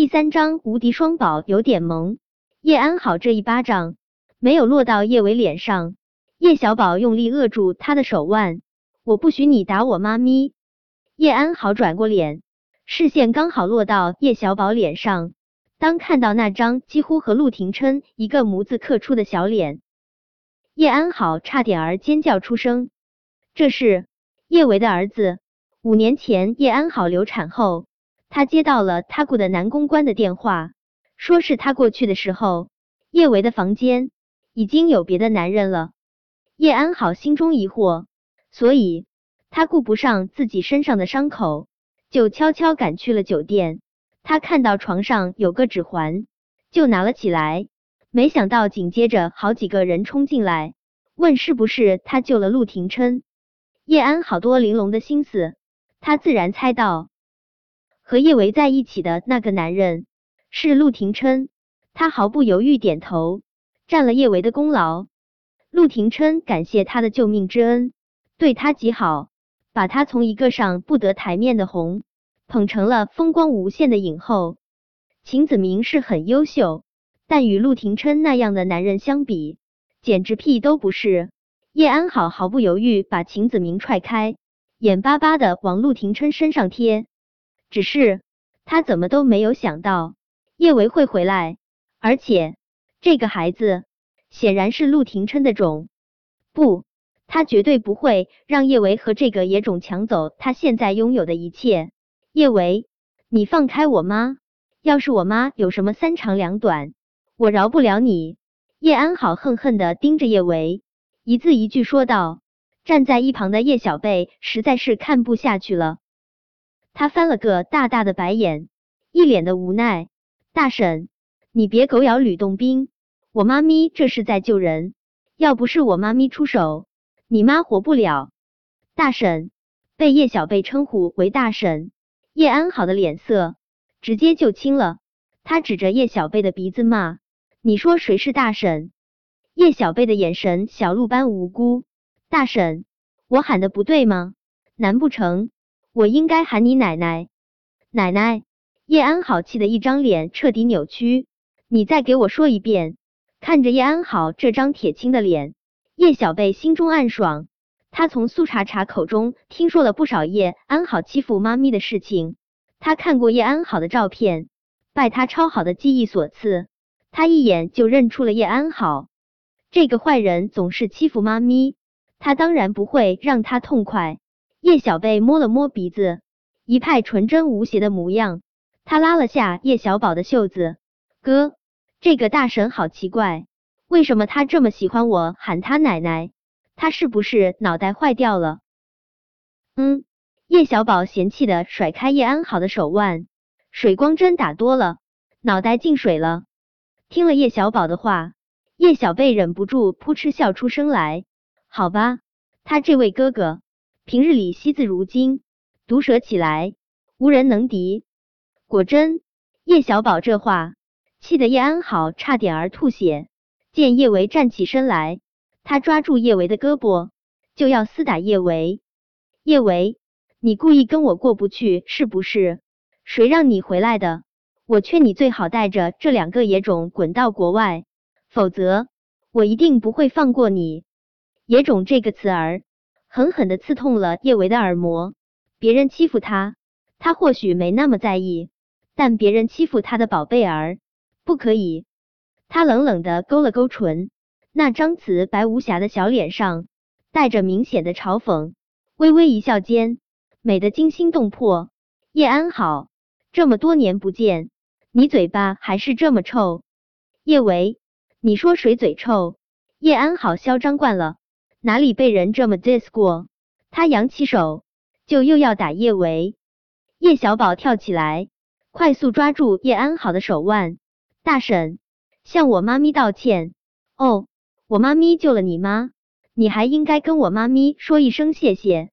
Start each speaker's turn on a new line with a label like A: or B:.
A: 第三章无敌双宝有点萌。叶安好这一巴掌没有落到叶伟脸上，叶小宝用力扼住他的手腕。我不许你打我妈咪！叶安好转过脸，视线刚好落到叶小宝脸上。当看到那张几乎和陆廷琛一个模子刻出的小脸，叶安好差点儿尖叫出声。这是叶维的儿子。五年前，叶安好流产后。他接到了他雇的男公关的电话，说是他过去的时候，叶维的房间已经有别的男人了。叶安好心中疑惑，所以他顾不上自己身上的伤口，就悄悄赶去了酒店。他看到床上有个指环，就拿了起来，没想到紧接着好几个人冲进来，问是不是他救了陆廷琛。叶安好多玲珑的心思，他自然猜到。和叶维在一起的那个男人是陆廷琛，他毫不犹豫点头，占了叶维的功劳。陆廷琛感谢他的救命之恩，对他极好，把他从一个上不得台面的红捧成了风光无限的影后。秦子明是很优秀，但与陆廷琛那样的男人相比，简直屁都不是。叶安好毫不犹豫把秦子明踹开，眼巴巴的往陆廷琛身上贴。只是他怎么都没有想到叶维会回来，而且这个孩子显然是陆廷琛的种。不，他绝对不会让叶维和这个野种抢走他现在拥有的一切。叶维，你放开我妈！要是我妈有什么三长两短，我饶不了你！叶安好恨恨的盯着叶维，一字一句说道。站在一旁的叶小贝实在是看不下去了。他翻了个大大的白眼，一脸的无奈。大婶，你别狗咬吕洞宾，我妈咪这是在救人，要不是我妈咪出手，你妈活不了。大婶被叶小贝称呼为大婶，叶安好的脸色直接就青了。他指着叶小贝的鼻子骂：“你说谁是大婶？”叶小贝的眼神小鹿般无辜。大婶，我喊的不对吗？难不成？我应该喊你奶奶，奶奶。叶安好气的一张脸彻底扭曲。你再给我说一遍。看着叶安好这张铁青的脸，叶小贝心中暗爽。他从苏茶茶口中听说了不少叶安好欺负妈咪的事情。他看过叶安好的照片，拜他超好的记忆所赐，他一眼就认出了叶安好。这个坏人总是欺负妈咪，他当然不会让他痛快。叶小贝摸了摸鼻子，一派纯真无邪的模样。他拉了下叶小宝的袖子：“哥，这个大神好奇怪，为什么他这么喜欢我喊他奶奶？他是不是脑袋坏掉了？”嗯，叶小宝嫌弃的甩开叶安好的手腕，水光针打多了，脑袋进水了。听了叶小宝的话，叶小贝忍不住扑哧笑出声来。好吧，他这位哥哥。平日里惜字如金，毒舌起来无人能敌。果真，叶小宝这话气得叶安好差点儿吐血。见叶维站起身来，他抓住叶维的胳膊就要厮打叶维。叶维，你故意跟我过不去是不是？谁让你回来的？我劝你最好带着这两个野种滚到国外，否则我一定不会放过你。野种这个词儿。狠狠的刺痛了叶维的耳膜。别人欺负他，他或许没那么在意，但别人欺负他的宝贝儿，不可以。他冷冷的勾了勾唇，那张瓷白无瑕的小脸上带着明显的嘲讽，微微一笑间，美得惊心动魄。叶安好，这么多年不见，你嘴巴还是这么臭。叶维，你说谁嘴臭？叶安好嚣张惯了。哪里被人这么 diss 过？他扬起手，就又要打叶维。叶小宝跳起来，快速抓住叶安好的手腕。大婶，向我妈咪道歉。哦，我妈咪救了你妈，你还应该跟我妈咪说一声谢谢。